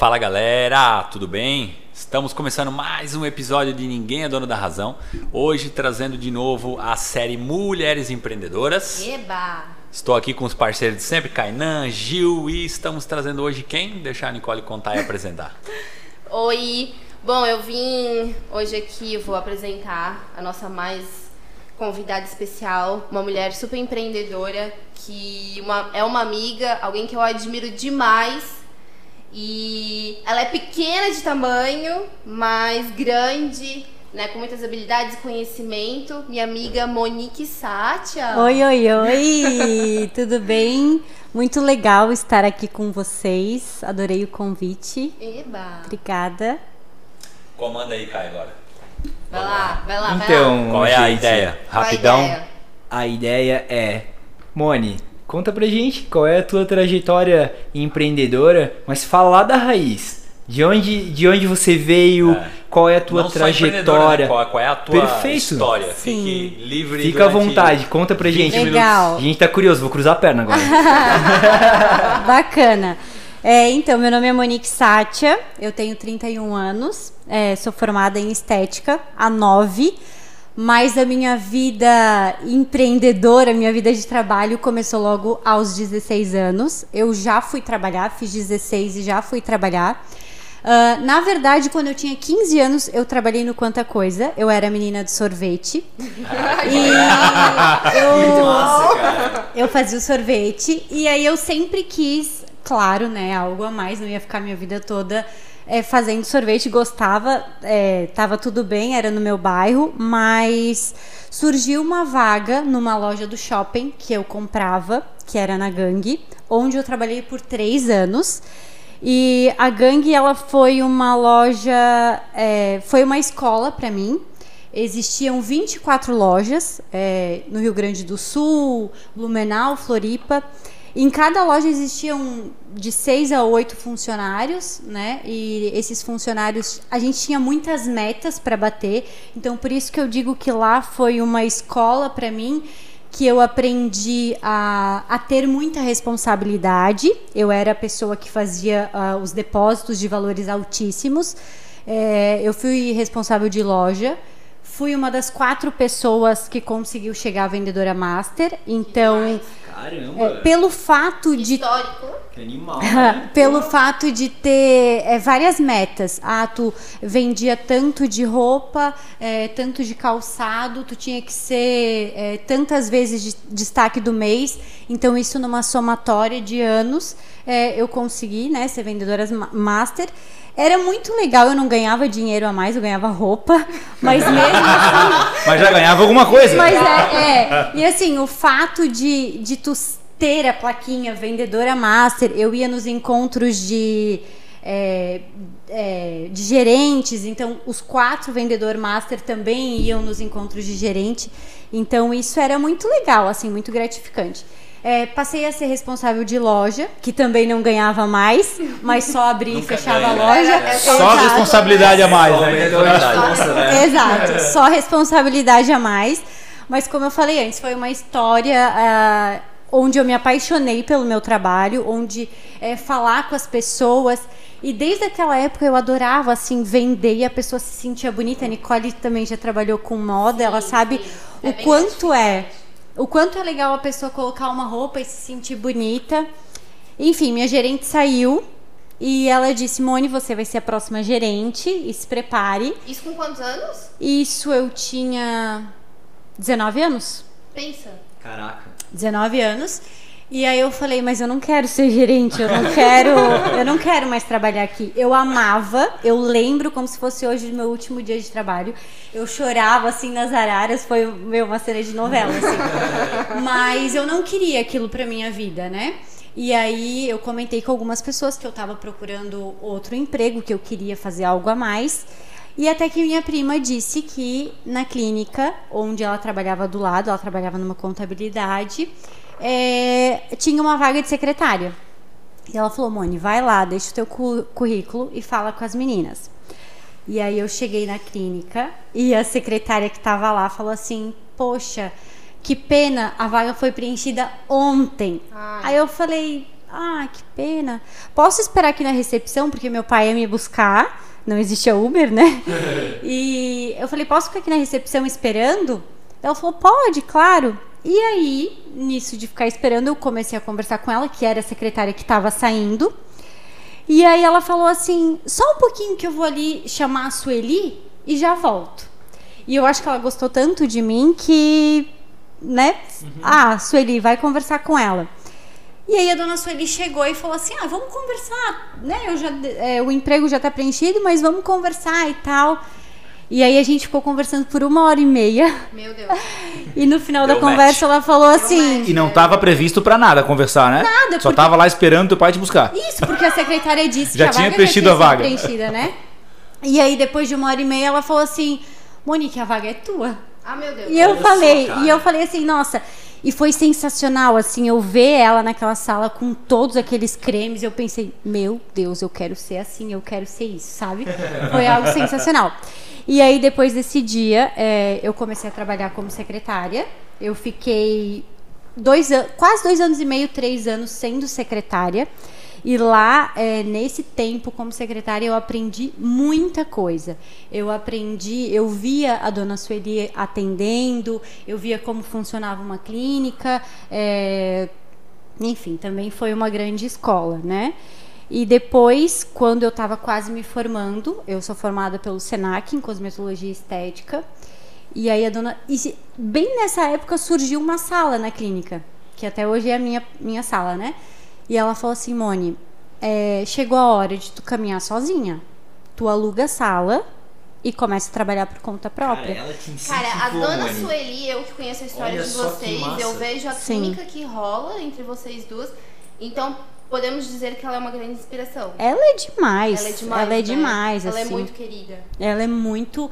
Fala galera, tudo bem? Estamos começando mais um episódio de Ninguém é Dono da Razão. Hoje trazendo de novo a série Mulheres Empreendedoras. Eba! Estou aqui com os parceiros de sempre, Kainan, Gil, e estamos trazendo hoje quem? Deixar a Nicole contar e apresentar. Oi! Bom, eu vim hoje aqui, vou apresentar a nossa mais convidada especial, uma mulher super empreendedora, que uma, é uma amiga, alguém que eu admiro demais. E ela é pequena de tamanho, mas grande, né, com muitas habilidades e conhecimento. Minha amiga Monique Sátia. Oi, oi, oi! Tudo bem? Muito legal estar aqui com vocês. Adorei o convite. Eba! Obrigada. Comanda aí, Kai, agora. Vai lá, vai lá, vai lá. Então, Qual é a ideia? Qual a Rapidão. ideia? A ideia é, Mone, conta pra gente qual é a tua trajetória empreendedora, mas fala lá da raiz. De onde, de onde você veio, É. qual é a tua Não empreendedora, trajetória. né? Qual, qual é a tua Perfeito. história? Sim. Fique livre Fica à vontade, conta pra 20 gente. Legal. A gente tá curioso, vou cruzar a perna agora. Bacana. É, então, meu nome é Monique Sátia, eu tenho 31 anos, é, sou formada em estética há 9, mas a minha vida empreendedora, minha vida de trabalho começou logo aos 16 anos. Eu já fui trabalhar, fiz 16 e já fui trabalhar. Ah, na verdade, quando eu tinha 15 anos, eu trabalhei no Quanta Coisa. Eu era menina de sorvete. e eu, Nossa, eu fazia o sorvete e aí eu sempre quis, claro, né, algo a mais, não ia ficar minha vida toda é, fazendo sorvete, gostava, é, tudo bem, era no meu bairro, mas surgiu uma vaga numa loja do shopping que eu comprava, que era na Gangue, onde eu trabalhei por três anos. E a Gangue, ela foi uma loja, é, foi uma escola para mim. Existiam 24 lojas é, no Rio Grande do Sul, Blumenau, Floripa. Em cada loja existiam de seis a oito funcionários, né? E esses funcionários, a gente tinha muitas metas para bater. Então, por isso que eu digo que lá foi uma escola para mim que eu aprendi a, a ter muita responsabilidade. Eu era a pessoa que fazia ah, os depósitos de valores altíssimos. É, eu fui responsável de loja. Fui uma das quatro pessoas que conseguiu chegar à vendedora master. Então, Caramba, é, pelo fato de Histórico. Que animal. né? pelo fato de ter é, várias metas. Ah, tu vendia tanto de roupa, é, tanto de calçado, tu tinha que ser é, tantas vezes de destaque do mês. Então, isso numa somatória de anos, é, eu consegui né, ser vendedora ma- master. Era muito legal, eu não ganhava dinheiro a mais, eu ganhava roupa, mas mesmo assim. Mas já ganhava alguma coisa. Mas é, é. E assim, o fato de, de tu ter a plaquinha vendedora master, eu ia nos encontros de. é, é, de gerentes, então os quatro vendedor master também iam nos encontros de gerente, então isso era muito legal, assim, muito gratificante. É, passei a ser responsável de loja, que também não ganhava mais, mas só abria e fechava ganha, a né? loja. É, é Só Exato. responsabilidade a mais, né? né? Exato, só responsabilidade a mais. Mas como eu falei antes, foi uma história ah, onde eu me apaixonei pelo meu trabalho, onde é, falar com as pessoas. E desde aquela época eu adorava assim vender e a pessoa se sentia bonita. A Nicole também já trabalhou com moda, ela sabe sim. É o bem quanto é. O quanto é legal a pessoa colocar uma roupa e se sentir bonita. Enfim, minha gerente saiu e ela disse: Mone, você vai ser a próxima gerente e se prepare. Isso com quantos anos? Isso eu tinha 19 anos. Pensa. Caraca. 19 anos. E aí eu falei, mas eu não quero ser gerente, eu não quero, eu não quero mais trabalhar aqui. Eu amava, eu lembro como se fosse hoje o meu último dia de trabalho. Eu chorava assim nas araras, foi meu, uma cena de novela assim. Mas eu não queria aquilo pra minha vida, né? E aí eu comentei com algumas pessoas que eu tava procurando outro emprego, que eu queria fazer algo a mais. E até que minha prima disse que na clínica, onde ela trabalhava do lado, ela trabalhava numa contabilidade, é, tinha uma vaga de secretária. E ela falou, Mone, vai lá, deixa o teu cu- currículo e fala com as meninas. E aí eu cheguei na clínica e a secretária que estava lá falou assim, poxa, que pena, a vaga foi preenchida ontem. Ai. Aí eu falei, ah, que pena. Posso esperar aqui na recepção, porque meu pai ia me buscar. Não existia Uber, né? e eu falei, posso ficar aqui na recepção esperando? Ela falou, pode, claro. E aí, nisso de ficar esperando, eu comecei a conversar com ela, que era a secretária que estava saindo. E aí ela falou assim: só um pouquinho que eu vou ali chamar a Sueli e já volto. E eu acho que ela gostou tanto de mim que, né? Uhum. Ah, Sueli, vai conversar com ela. E aí a dona Sueli chegou e falou assim: ah, vamos conversar, né? Eu já, é, o emprego já está preenchido, mas vamos conversar e tal. E aí a gente ficou conversando por uma hora e meia. Meu Deus. E no final Deu da conversa match. ela falou assim. E não estava previsto para nada conversar, né? Nada. Só porque... tava lá esperando teu pai te buscar. Isso, porque a secretária disse já que tinha a vaga preenchido já tinha a vaga. preenchida, né? E aí depois de uma hora e meia ela falou assim: Monique, a vaga é tua. Ah, meu Deus. E eu falei, só, e eu falei assim, nossa, e foi sensacional, assim, eu ver ela naquela sala com todos aqueles cremes. Eu pensei, meu Deus, eu quero ser assim, eu quero ser isso, sabe? Foi algo sensacional. E aí, depois desse dia, é, eu comecei a trabalhar como secretária. Eu fiquei dois quase dois anos e meio, três anos sendo secretária. E lá, é, nesse tempo como secretária, eu aprendi muita coisa. Eu aprendi, eu via a dona Sueli atendendo, eu via como funcionava uma clínica. É, enfim, também foi uma grande escola, né? E depois, quando eu estava quase me formando, eu sou formada pelo SENAC em cosmetologia estética. E aí a dona. E bem nessa época surgiu uma sala na clínica, que até hoje é a minha, minha sala, né? E ela falou assim, Mone, é, chegou a hora de tu caminhar sozinha. Tu aluga a sala e começa a trabalhar por conta própria. Cara, Cara a dona Mone. Sueli, eu que conheço a história Olha de vocês, eu vejo a Sim. química que rola entre vocês duas. Então, podemos dizer que ela é uma grande inspiração. Ela é demais. Ela é demais. Ela é, né? demais, ela é assim. é muito querida. Ela é muito.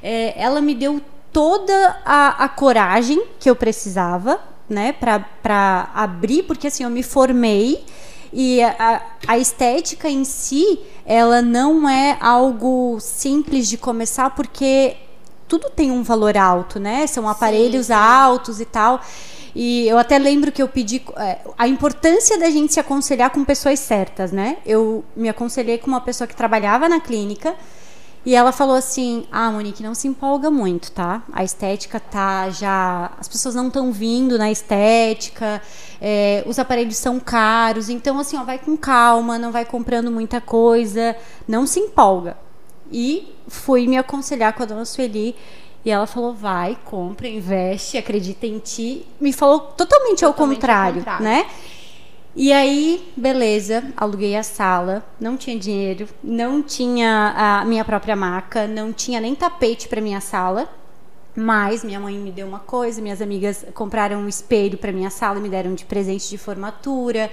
É, ela me deu toda a, a coragem que eu precisava, né, para abrir, porque assim, eu me formei e a, a, estética em si, ela não é algo simples de começar, porque tudo tem um valor alto, né? São aparelhos sim, altos e tal. E eu até lembro que eu pedi é, a importância da gente se aconselhar com pessoas certas, né? Eu me aconselhei com uma pessoa que trabalhava na clínica e ela falou assim: "Ah, Monique, não se empolga muito, tá? A estética tá já, as pessoas não estão vindo na estética, é, os aparelhos são caros, então assim, ó, vai com calma, não vai comprando muita coisa, não se empolga." E fui me aconselhar com a dona Sueli e ela falou: vai, compra, investe, acredita em ti. Me falou totalmente, totalmente ao, contrário, ao contrário, né? E aí, beleza, aluguei a sala, não tinha dinheiro, não tinha a minha própria maca, não tinha nem tapete para minha sala. Mas minha mãe me deu uma coisa, minhas amigas compraram um espelho para minha sala e me deram de presente de formatura.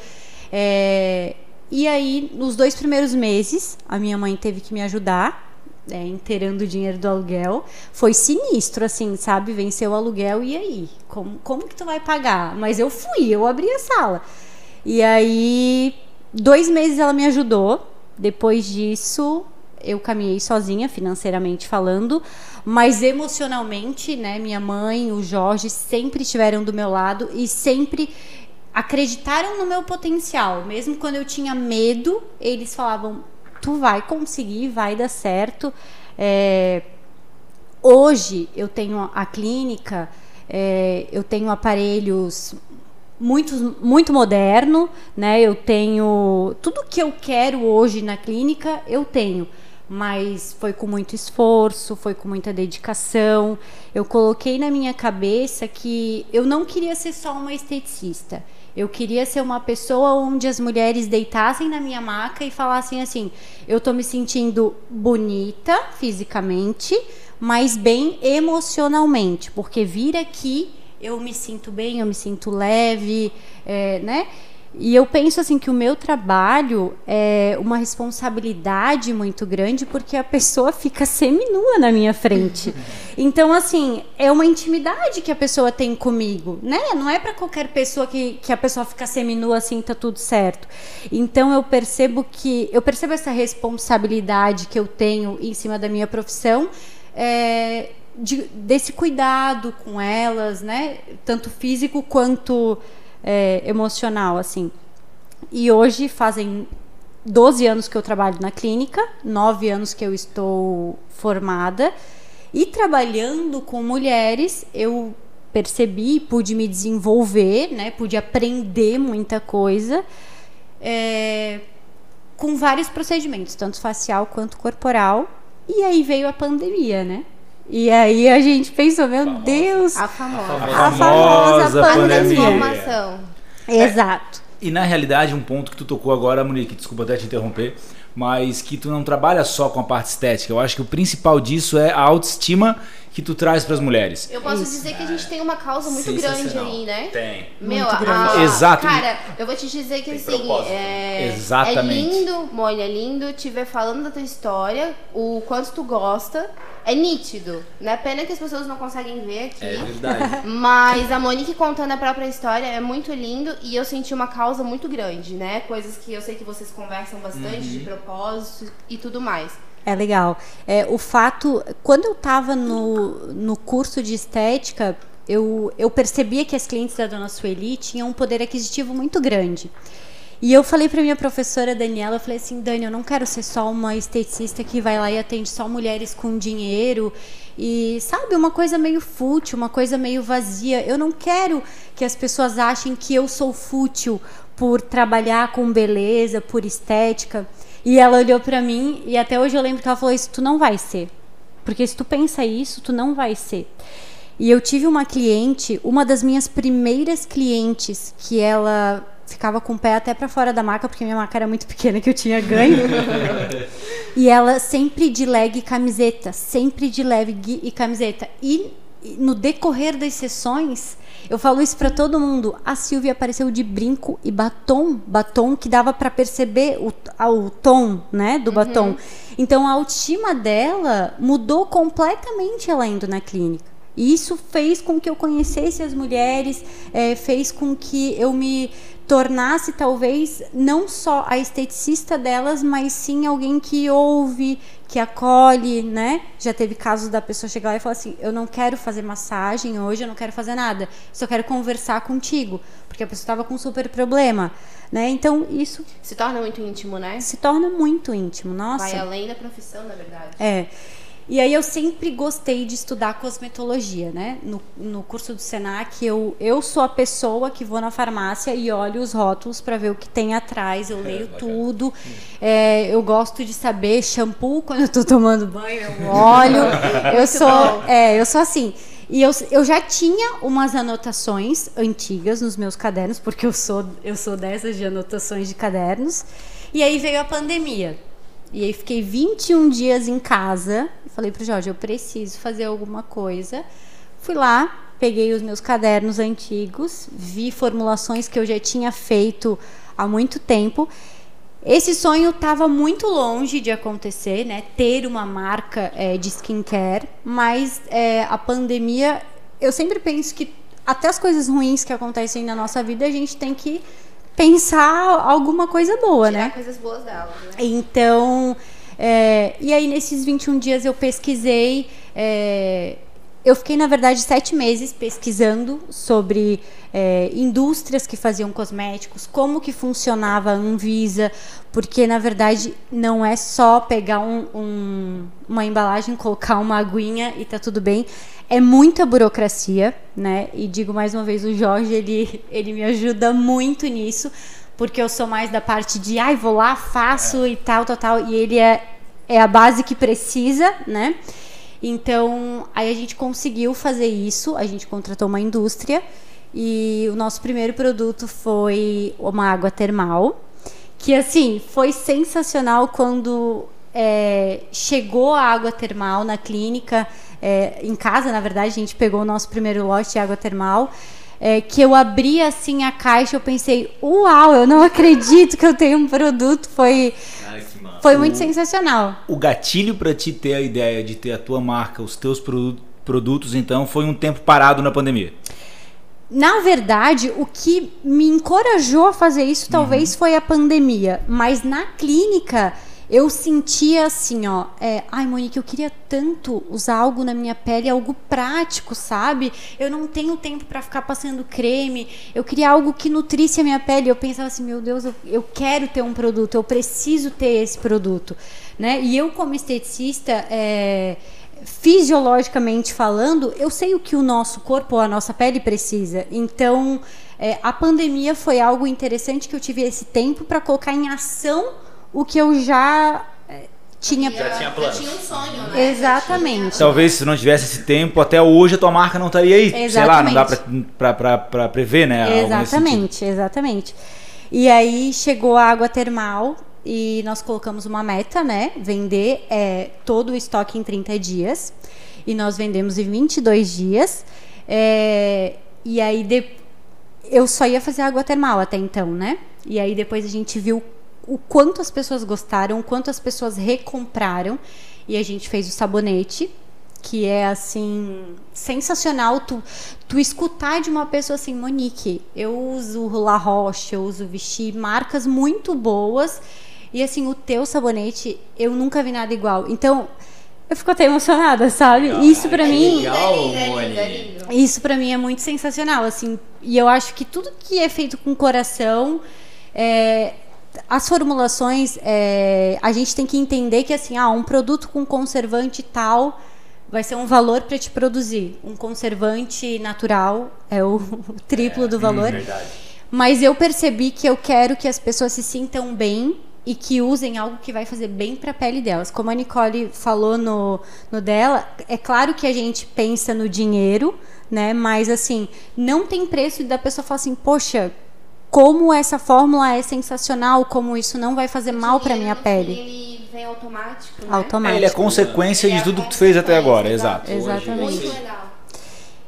É, e aí, nos dois primeiros meses, a minha mãe teve que me ajudar é, inteirando o dinheiro do aluguel. Foi sinistro, assim, sabe? Venceu o aluguel e aí? Como, como que tu vai pagar? Mas eu fui, eu abri a sala. E aí, dois meses ela me ajudou. Depois disso, eu caminhei sozinha, financeiramente falando, mas emocionalmente, né? Minha mãe, o Jorge sempre estiveram do meu lado e sempre acreditaram no meu potencial. Mesmo quando eu tinha medo, eles falavam: tu vai conseguir, vai dar certo. É, hoje eu tenho a clínica, é, eu tenho aparelhos muito, muito moderno, né? Eu tenho tudo que eu quero hoje na clínica, eu tenho. Mas foi com muito esforço, foi com muita dedicação. Eu coloquei na minha cabeça que eu não queria ser só uma esteticista. Eu queria ser uma pessoa onde as mulheres deitassem na minha maca e falassem assim: eu tô me sentindo bonita fisicamente, mas bem emocionalmente, porque vir aqui eu me sinto bem, eu me sinto leve, é, né? E eu penso assim que o meu trabalho é uma responsabilidade muito grande porque a pessoa fica seminua na minha frente. Então, assim, é uma intimidade que a pessoa tem comigo, né? Não é para qualquer pessoa que, que a pessoa fica seminua assim, tá tudo certo. Então, eu percebo que eu percebo essa responsabilidade que eu tenho em cima da minha profissão. É, de, desse cuidado com elas, né? Tanto físico quanto é, emocional, assim. E hoje fazem 12 anos que eu trabalho na clínica, 9 anos que eu estou formada. E trabalhando com mulheres, eu percebi, pude me desenvolver, né? Pude aprender muita coisa é, com vários procedimentos, tanto facial quanto corporal. E aí veio a pandemia, né? E aí a gente pensou, meu Famosa. Deus, A famosa. a famosa famosa pandemia. Informação. Exato. E na realidade, um ponto que tu tocou agora, Monique, desculpa até te interromper, mas que tu não trabalha só com a parte estética. Eu acho que o principal disso é a autoestima que tu traz para as mulheres. Eu posso Isso. dizer que a gente tem uma causa muito grande aí, né? Tem. Meu, Muito a- grande. a- Exato. Cara, eu vou te dizer que Tem assim, é, Exatamente. é lindo, Mônica, é lindo te ver falando da tua história, o quanto tu gosta. É nítido, né? Pena que as pessoas não conseguem ver aqui. É verdade. Mas a Monique contando a própria história é muito lindo e eu senti uma causa muito grande, né? Coisas que eu sei que vocês conversam bastante de propósito e tudo mais. É legal. É, o fato, quando eu estava no, no curso de estética, eu, eu percebia que as clientes da Dona Sueli tinham um poder aquisitivo muito grande. E eu falei para minha professora Daniela, eu falei assim, Dani, eu não quero ser só uma esteticista que vai lá e atende só mulheres com dinheiro e sabe, uma coisa meio fútil, uma coisa meio vazia. Eu não quero que as pessoas achem que eu sou fútil por trabalhar com beleza, por estética. E ela olhou para mim e até hoje eu lembro que ela falou isso, tu não vai ser. Porque se tu pensa isso, tu não vai ser. E eu tive uma cliente, uma das minhas primeiras clientes, que ela ficava com o pé até para fora da maca, porque minha maca era muito pequena que eu tinha ganho. e ela sempre de leg e camiseta, sempre de leg e camiseta. E e no decorrer das sessões, eu falo isso para todo mundo. A Silvia apareceu de brinco e batom, batom que dava para perceber o, o tom, né, do batom. Então a autoestima dela mudou completamente ela indo na clínica. E isso fez com que eu conhecesse as mulheres, eh, fez com que eu me tornasse talvez não só a esteticista delas, mas sim alguém que ouve, que acolhe, né? Já teve casos da pessoa chegar lá e falar assim: "Eu não quero fazer massagem hoje, eu não quero fazer nada, só quero conversar contigo", porque a pessoa estava com um super problema, né? Então isso Se torna muito íntimo, né? se torna muito íntimo. Nossa. Vai além da profissão, na verdade. É. E aí eu sempre gostei de estudar cosmetologia, né? No, no curso do Senac, eu, eu sou a pessoa que vou na farmácia e olho os rótulos para ver o que tem atrás. Eu leio bacana. tudo. É, eu gosto de saber shampoo quando eu tô tomando banho, eu olho. eu sou, é, eu sou assim. E eu, eu já tinha umas anotações antigas nos meus cadernos, porque eu sou, eu sou dessas de anotações de cadernos. E aí veio a pandemia. E aí fiquei 21 dias em casa falei pro Jorge, eu preciso fazer alguma coisa. Fui lá, peguei os meus cadernos antigos, vi formulações que eu já tinha feito há muito tempo. Esse sonho estava muito longe de acontecer, né? Ter uma marca eh, de skincare, mas eh, a pandemia, eu sempre penso que até as coisas ruins que acontecem na nossa vida a gente tem que pensar alguma coisa boa, Tirar né? coisas boas dela, né? Então, é, e aí nesses 21 dias eu pesquisei. é, eu fiquei, na verdade, sete meses pesquisando sobre é, indústrias que faziam cosméticos, como que funcionava a Anvisa, porque, na verdade, não é só pegar um- um- uma embalagem, colocar uma aguinha e tá tudo bem. É muita burocracia, né? E digo mais uma vez, o Jorge, ele, ele me ajuda muito nisso, porque eu sou mais da parte de, ai, vou lá, faço e tal, tal, tal. E ele é, é a base que precisa, né? Então, aí a gente conseguiu fazer isso, a gente contratou uma indústria e o nosso primeiro produto foi uma água termal, que assim, foi sensacional quando é, chegou a água termal na clínica, é, em casa, na verdade, a gente pegou o nosso primeiro lote de água termal. é, que eu abri assim a caixa, eu pensei, uau, eu não acredito que eu tenho um produto. Foi, foi muito sensacional. O gatilho pra te ter a ideia de ter a tua marca, os teus produ- produtos, então, foi um tempo parado na pandemia. Na verdade, o que me encorajou a fazer isso talvez foi a pandemia, mas na clínica eu sentia assim, ó, é, ai Monique, eu queria tanto usar algo na minha pele, algo prático, sabe? Eu não tenho tempo para ficar passando creme. Eu queria algo que nutrisse a minha pele. Eu pensava assim, meu Deus, eu, eu quero ter um produto, eu preciso ter esse produto, né? E eu como esteticista, é, fisiologicamente falando, eu sei o que o nosso corpo, a nossa pele precisa. Então, é, a pandemia foi algo interessante que eu tive esse tempo para colocar em ação o que eu já é, tinha. Já tinha planos. tinha um sonho, né? Exatamente. Talvez se não tivesse esse tempo, até hoje a tua marca não estaria aí. Sei lá, não dá pra, pra, pra, pra prever, né? Exatamente, exatamente. E aí chegou a água termal e nós colocamos uma meta, né? Vender é, todo o estoque em 30 dias. E nós vendemos em 22 dias. É, e aí de, eu só ia fazer água termal até então, né? E aí depois a gente viu o quanto as pessoas gostaram, o quanto as pessoas recompraram. E a gente fez o sabonete, que é assim sensacional tu, tu escutar de uma pessoa assim, Monique, eu uso La Roche, eu uso Vichy, marcas muito boas. E assim, o teu sabonete, eu nunca vi nada igual. Então, eu fico até emocionada, sabe? Isso pra que mim, legal. É é é isso pra mim é muito sensacional, assim. E eu acho que tudo que é feito com coração, é, as formulações, é, a gente tem que entender que assim, ah, um produto com conservante tal vai ser um valor para te produzir. Um conservante natural é o triplo do valor. Verdade. Mas eu percebi que eu quero que as pessoas se sintam bem e que usem algo que vai fazer bem para a pele delas. Como a Nicole falou no, no dela, é claro que a gente pensa no dinheiro, né? Mas assim, não tem preço da pessoa falar assim, poxa, como essa fórmula é sensacional, como isso não vai fazer mal para minha pele. Ele vem automático, né? É, Automático. ele é consequência de tudo que tu fez até agora, exato. Exatamente. Muito legal.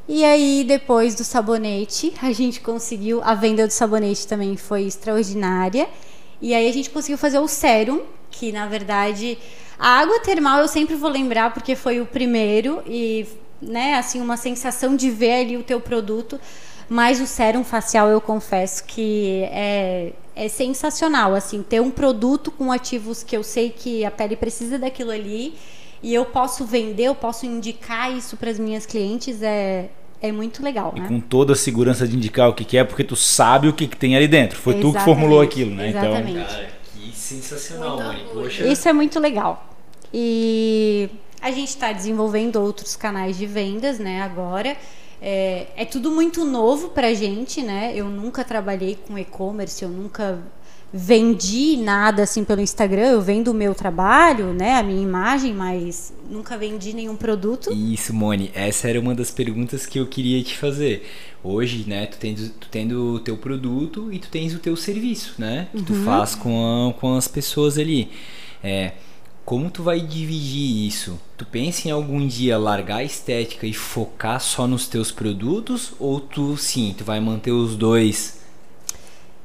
E aí, depois do sabonete, a gente conseguiu. A venda do sabonete também foi extraordinária. E aí a gente conseguiu fazer o sérum, que na verdade. A água termal eu sempre vou lembrar porque foi o primeiro e, né, assim, uma sensação de ver ali o teu produto. Mas o sérum facial eu confesso que é, é sensacional, assim, ter um produto com ativos que eu sei que a pele precisa daquilo ali e eu posso vender, eu posso indicar isso para as minhas clientes é, é muito legal, E né? com toda a segurança de indicar o que, que é, porque tu sabe o que, que tem ali dentro. Foi tu que Exatamente, formulou aquilo, né? Então, Exatamente. Cara, que sensacional, orgulho. Poxa. Isso é muito legal. E a gente está desenvolvendo outros canais de vendas, né? Agora é, é tudo muito novo pra gente, né? Eu nunca trabalhei com e-commerce, eu nunca vendi nada assim pelo Instagram. Eu vendo o meu trabalho, né? A minha imagem, mas nunca vendi nenhum produto. Isso, Moni, essa era uma das perguntas que eu queria te fazer. Hoje, né, tu tendo, tu tendo o teu produto e tu tens o teu serviço, né? Que tu faz com, a- com as pessoas ali. É, como tu vai dividir isso? Tu pensa em algum dia largar a estética e focar só nos teus produtos? Ou tu, sim, tu vai manter os dois?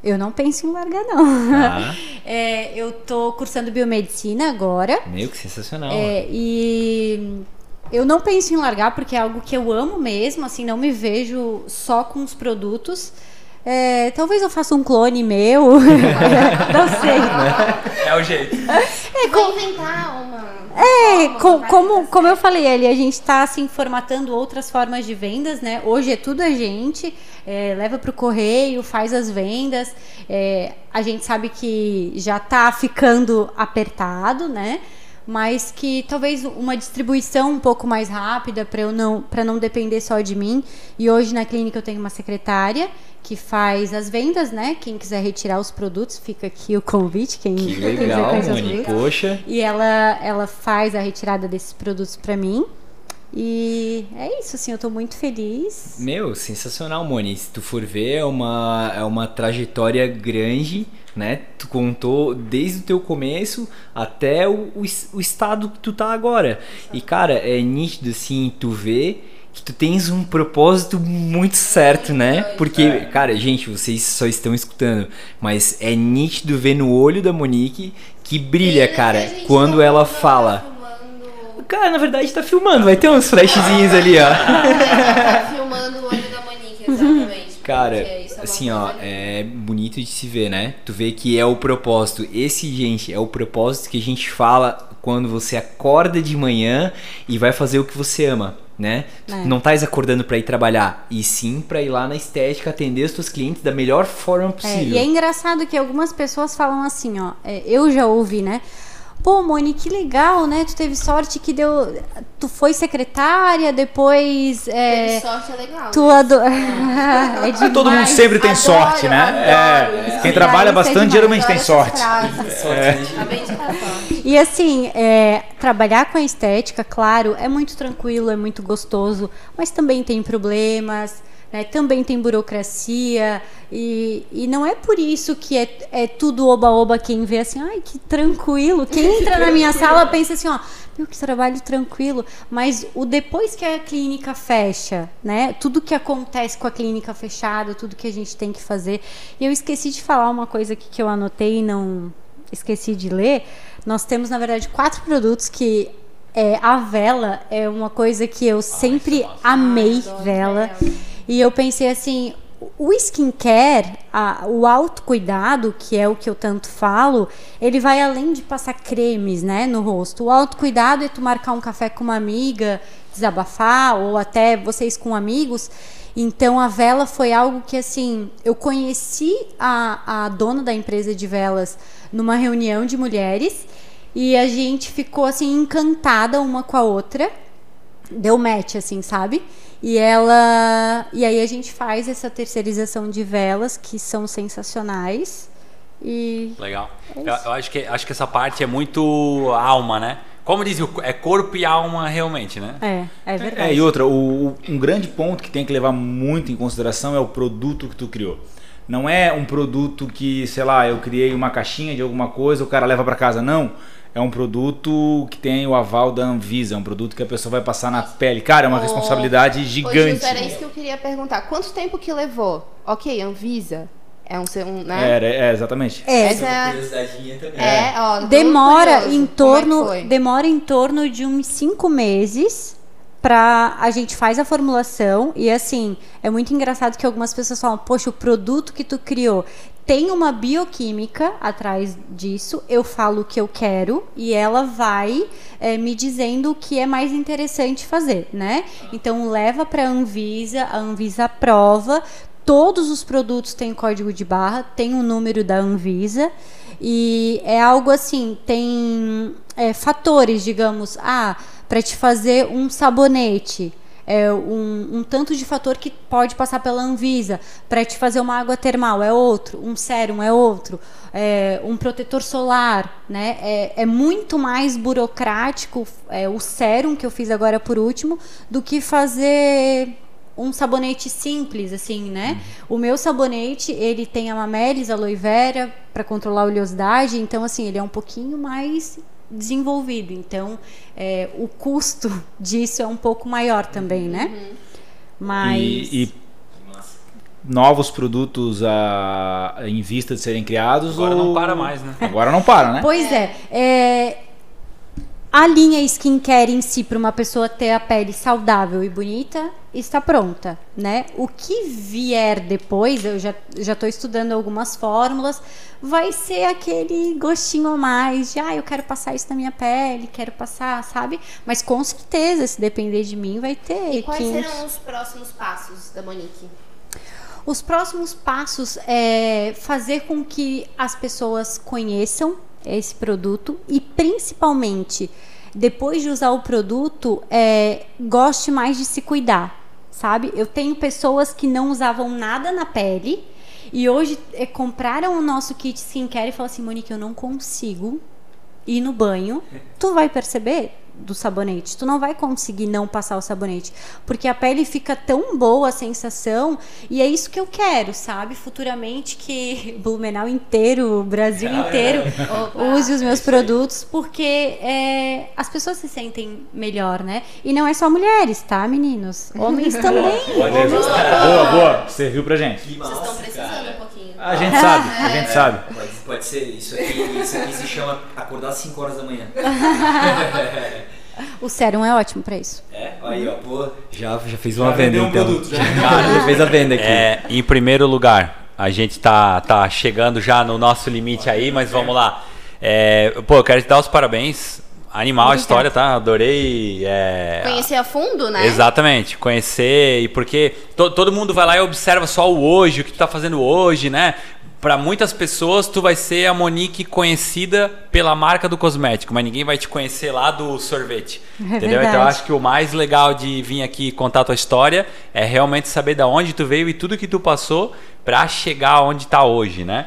Eu não penso em largar, não. Tá? É, eu tô cursando biomedicina agora. Meu, que sensacional. É, e eu não penso em largar porque é algo que eu amo mesmo, assim, não me vejo só com os produtos. É, talvez eu faça um clone meu, não sei. É o jeito. É, Vou com- inventar uma. é, uma co- forma como, como eu falei ali, a gente está assim, formatando outras formas de vendas, né? Hoje é tudo a gente, é, leva para o correio, faz as vendas. É, a gente sabe que já está ficando apertado, né? Mas que talvez uma distribuição um pouco mais rápida para eu não para não depender só de mim. E hoje na clínica eu tenho uma secretária que faz as vendas, né? Quem quiser retirar os produtos, fica aqui o convite. Quem Que legal, produtos. Poxa. E ela, ela faz a retirada desses produtos pra mim. E é isso, assim, eu tô muito feliz. Meu, sensacional, Moni. Se tu for ver, é uma, é uma trajetória grande, né? Tu contou desde o teu começo até o, o, o estado que tu tá agora. E, cara, é nítido, assim, tu vê que tu tens um propósito muito certo, né? Porque, cara, gente, vocês só estão escutando, mas é nítido ver no olho da Monique que brilha, cara, quando ela fala. Filmando, Cara, na verdade tá filmando, vai ter uns flashzinhos ali, ó. tá filmando o olho da Monique, exatamente. Cara, é uma assim, ó, coisa é bonito de se ver, né? Tu vê que é o propósito. Esse, gente, é o propósito que a gente fala quando você acorda de manhã e vai fazer o que você ama, né? É. não estás acordando pra ir trabalhar, e sim pra ir lá na estética atender os teus clientes da melhor forma É, possível. e é engraçado que algumas pessoas falam assim, ó. é, eu já ouvi, né? Pô, Moni, que legal, né? Tu teve sorte que deu. Tu foi secretária, depois. É, Teve sorte é legal. tu né? ado... é demais. Todo mundo sempre tem Adoro, sorte, né? adoro. É. Quem trabalha é bastante geralmente tem sorte. É. Bendita sorte. E assim, é, trabalhar com a estética, claro, é muito tranquilo, é muito gostoso, mas também tem problemas, né? também tem burocracia, e, e não é por isso que é, é tudo oba-oba quem vê assim, ai, que tranquilo. Quem entra na minha sala pensa assim, ó, meu, que trabalho tranquilo. Mas o depois que a clínica fecha, né? Tudo que acontece com a clínica fechada, tudo que a gente tem que fazer. E eu esqueci de falar uma coisa aqui que eu anotei e não esqueci de ler. Nós temos, na verdade, quatro produtos que é, a vela é uma coisa que eu sempre amei adoro vela. vela. E eu pensei assim, o skincare, a, o autocuidado, que é o que eu tanto falo, ele vai além de passar cremes, né, no rosto. O autocuidado é tu marcar um café com uma amiga, desabafar, ou até vocês com amigos. Então a vela foi algo que assim, eu conheci a, a dona da empresa de velas numa reunião de mulheres e a gente ficou assim encantada uma com a outra deu match, assim, sabe? E ela. E aí a gente faz essa terceirização de velas que são sensacionais. E. Legal. É Eu, eu acho, que, acho que essa parte é muito alma, né? Como dizem, é corpo e alma realmente, né? É, é verdade. É, e outra, o, o- um grande ponto que tem que levar muito em consideração é o produto que tu criou. Não é um produto que, sei lá, eu criei uma caixinha de alguma coisa, o cara leva para casa. Não. É um produto que tem o aval da Anvisa, é um produto que a pessoa vai passar na pele. Cara, é uma Ô, responsabilidade Ô, gigante. Gilson, era isso que eu queria perguntar. Quanto tempo que levou? Ok, Anvisa. É um, um né? É, é, exatamente. É, Essa é, Curiosidadezinha também. é, ó, demora curioso. em é torno demora em torno de uns cinco meses pra a gente faz a formulação e assim é muito engraçado que algumas pessoas falam poxa o produto que tu criou tem uma bioquímica atrás disso eu falo o que eu quero e ela vai eh, me dizendo o que é mais interessante fazer né? Então leva para a Anvisa a Anvisa aprova Todos os produtos têm código de barra, tem o número da Anvisa e é algo assim, tem é, fatores, digamos, ah, para te fazer um sabonete, é um, um tanto de fator que pode passar pela Anvisa. Para te fazer uma água termal é outro, um sérum é outro, é, um protetor solar, né? É, é muito mais burocrático é, o sérum que eu fiz agora por último do que fazer um sabonete simples, assim, né? O meu sabonete, ele tem a mamelis, aloe vera, para controlar a oleosidade, então, assim, ele é um pouquinho mais desenvolvido. Então, é, o custo disso é um pouco maior também, né? Mas... E, e novos produtos a, em vista de serem criados Agora ou... não para mais, né? Agora não para, né? Pois é, é, a linha skincare em si para uma pessoa ter a pele saudável e bonita está pronta, né? O que vier depois, eu já já estou estudando algumas fórmulas, vai ser aquele gostinho a mais de, ah, eu quero passar isso na minha pele, quero passar, sabe? Mas com certeza, se depender de mim, vai ter. E quais 500. serão os próximos passos da Monique? Os próximos passos é fazer com que as pessoas conheçam esse produto e principalmente depois de usar o produto é, goste mais de se cuidar, sabe? Eu tenho pessoas que não usavam nada na pele e hoje é, compraram o nosso kit skincare e falaram assim, Monique, eu não consigo ir no banho. Tu vai perceber do sabonete. Tu não vai conseguir não passar o sabonete, porque a pele fica tão boa a sensação e é isso que eu quero, sabe? Futuramente que Blumenau inteiro, o Brasil inteiro use os meus produtos, porque é, as pessoas se sentem melhor, né? E não é só mulheres, tá, meninos? Homens também. Boa, boa. Serviu pra gente. Que Vocês estão precisando cara. um pouquinho. A gente sabe, a gente sabe. Pode, pode ser, isso aqui, isso aqui se chama acordar às 5 horas da manhã. O sérum é ótimo pra isso. É? Aí, ó, pô, já, já fez uma Já venda um então. produto, já já fez a venda aqui. É, em primeiro lugar, a gente tá, tá chegando já no nosso limite aí, mas vamos lá. É, pô, eu quero te dar os parabéns. Animal a história, tá? Adorei. é, Conhecer a fundo, né? Exatamente, conhecer e porque to- todo mundo vai lá e observa só o hoje, o que tu tá fazendo hoje, né? Pra muitas pessoas, tu vai ser a Monique conhecida pela marca do cosmético, mas ninguém vai te conhecer lá do sorvete. É entendeu? verdade. Então eu acho que o mais legal de vir aqui contar a tua história é realmente saber da onde tu veio e tudo que tu passou pra chegar onde tá hoje, né?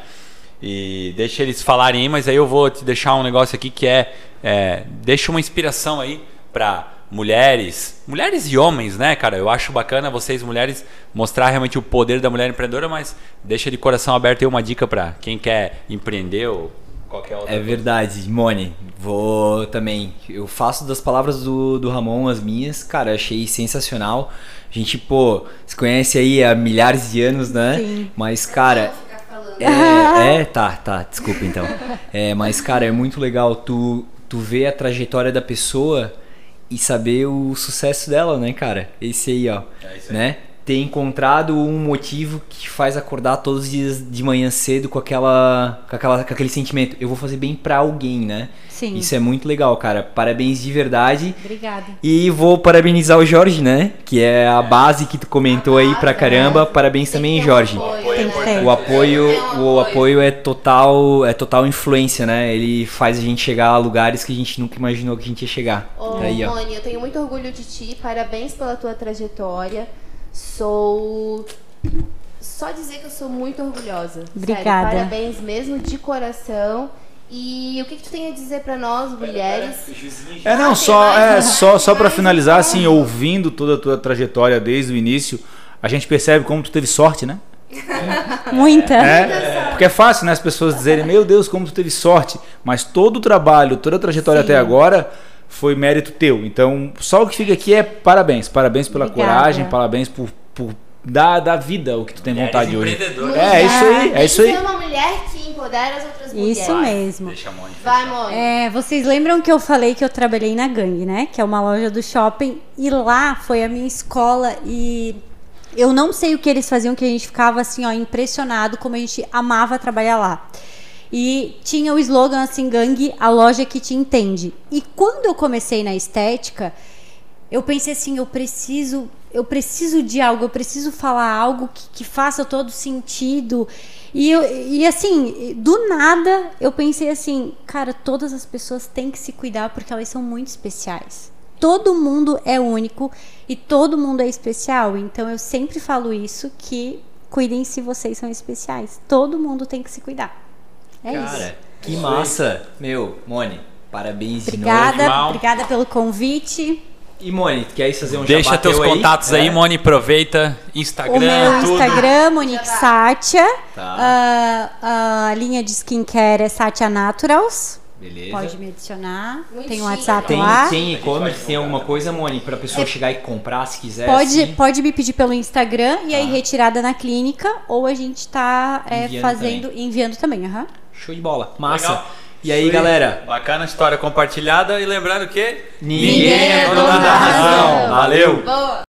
E deixa eles falarem aí, mas aí eu vou te deixar um negócio aqui que é, é deixa uma inspiração aí pra mulheres, mulheres e homens, né, cara? Eu acho bacana vocês mulheres mostrar realmente o poder da mulher empreendedora, mas deixa de coração aberto aí uma dica pra quem quer empreender ou qualquer outra. É verdade, Mone. Vou também. Eu faço das palavras do, do Ramon as minhas. Cara, achei sensacional. A gente, pô, se conhece aí há milhares de anos, né? Sim. Mas, cara. Falando. É, é, tá, tá, desculpa então. É, mas, cara, é muito legal tu, tu ver a trajetória da pessoa e saber o sucesso dela, né, cara? Esse aí, ó. É isso aí. né? Ter encontrado um motivo que te faz acordar todos os dias de manhã cedo com aquela, com aquela com aquele sentimento, eu vou fazer bem pra alguém, né? Sim. Isso é muito legal, cara. Parabéns de verdade. Obrigada. E vou parabenizar o Jorge, né? Que é a base que tu comentou aí pra caramba. Parabéns também, Jorge. Tem que ter. O apoio, o apoio é total, é total influência, né? Ele faz a gente chegar a lugares que a gente nunca imaginou que a gente ia chegar. Ô, aí, ó. Moni, eu tenho muito orgulho de ti. Parabéns pela tua trajetória. Sou. Só dizer que eu sou muito orgulhosa. Obrigada. Sério, parabéns mesmo de coração. E o que, que tu tem a dizer pra nós, mulheres? É, não, só, é, só, só para finalizar, assim, ouvindo toda a tua trajetória desde o início, a gente percebe como tu teve sorte, né? Muita. É, porque é fácil, né, as pessoas dizerem, meu Deus, como tu teve sorte, mas todo o trabalho, toda a trajetória Sim. até agora foi mérito teu. Então, só o que fica aqui é parabéns, parabéns pela Obrigada. coragem, parabéns por, por dar da vida o que tu tem Mulheres vontade hoje. empreendedoras. É, isso aí, é isso aí. ser uma mulher que empodera as outras mulheres. Isso mesmo. Deixa a Monique Vai. Moni. É, vocês lembram que eu falei que eu trabalhei na Gangue, né? Que é uma loja do shopping. E lá foi a minha escola e eu não sei o que eles faziam, que a gente ficava assim, ó, impressionado como a gente amava trabalhar lá. E tinha o slogan assim, Gangue, a loja que te entende. E quando eu comecei na estética, eu pensei assim, eu preciso, eu preciso de algo, eu preciso falar algo que, que faça todo sentido. E, eu, e assim, do nada, eu pensei assim, cara, todas as pessoas têm que se cuidar porque elas são muito especiais. Todo mundo é único e todo mundo é especial. Então eu sempre falo isso que cuidem se vocês são especiais. Todo mundo tem que se cuidar. É isso. Cara, que massa. Meu, Mone, parabéns de Obrigada, obrigada pelo convite. E Mone, tu quer fazer um Deixa jabá teus teu contatos aí, É? Moni, aproveita. Instagram, O meu tudo. Instagram, Monique Sátia. Tá. Ah, a linha de skincare é Sátia Naturals. Beleza. Pode me adicionar. Muito tem o chique. WhatsApp Tem, lá. tem e-commerce, tem alguma coisa, Mone, pra pessoa chegar e comprar se quiser? Pode, assim? pode me pedir pelo Instagram e aí Tá. retirada na clínica ou a gente tá é, Enviando fazendo, enviando também, aham. Show de bola. Massa. Legal. E aí, galera? Bacana história compartilhada e lembrando que Ninguém é dono da razão. Valeu. Boa!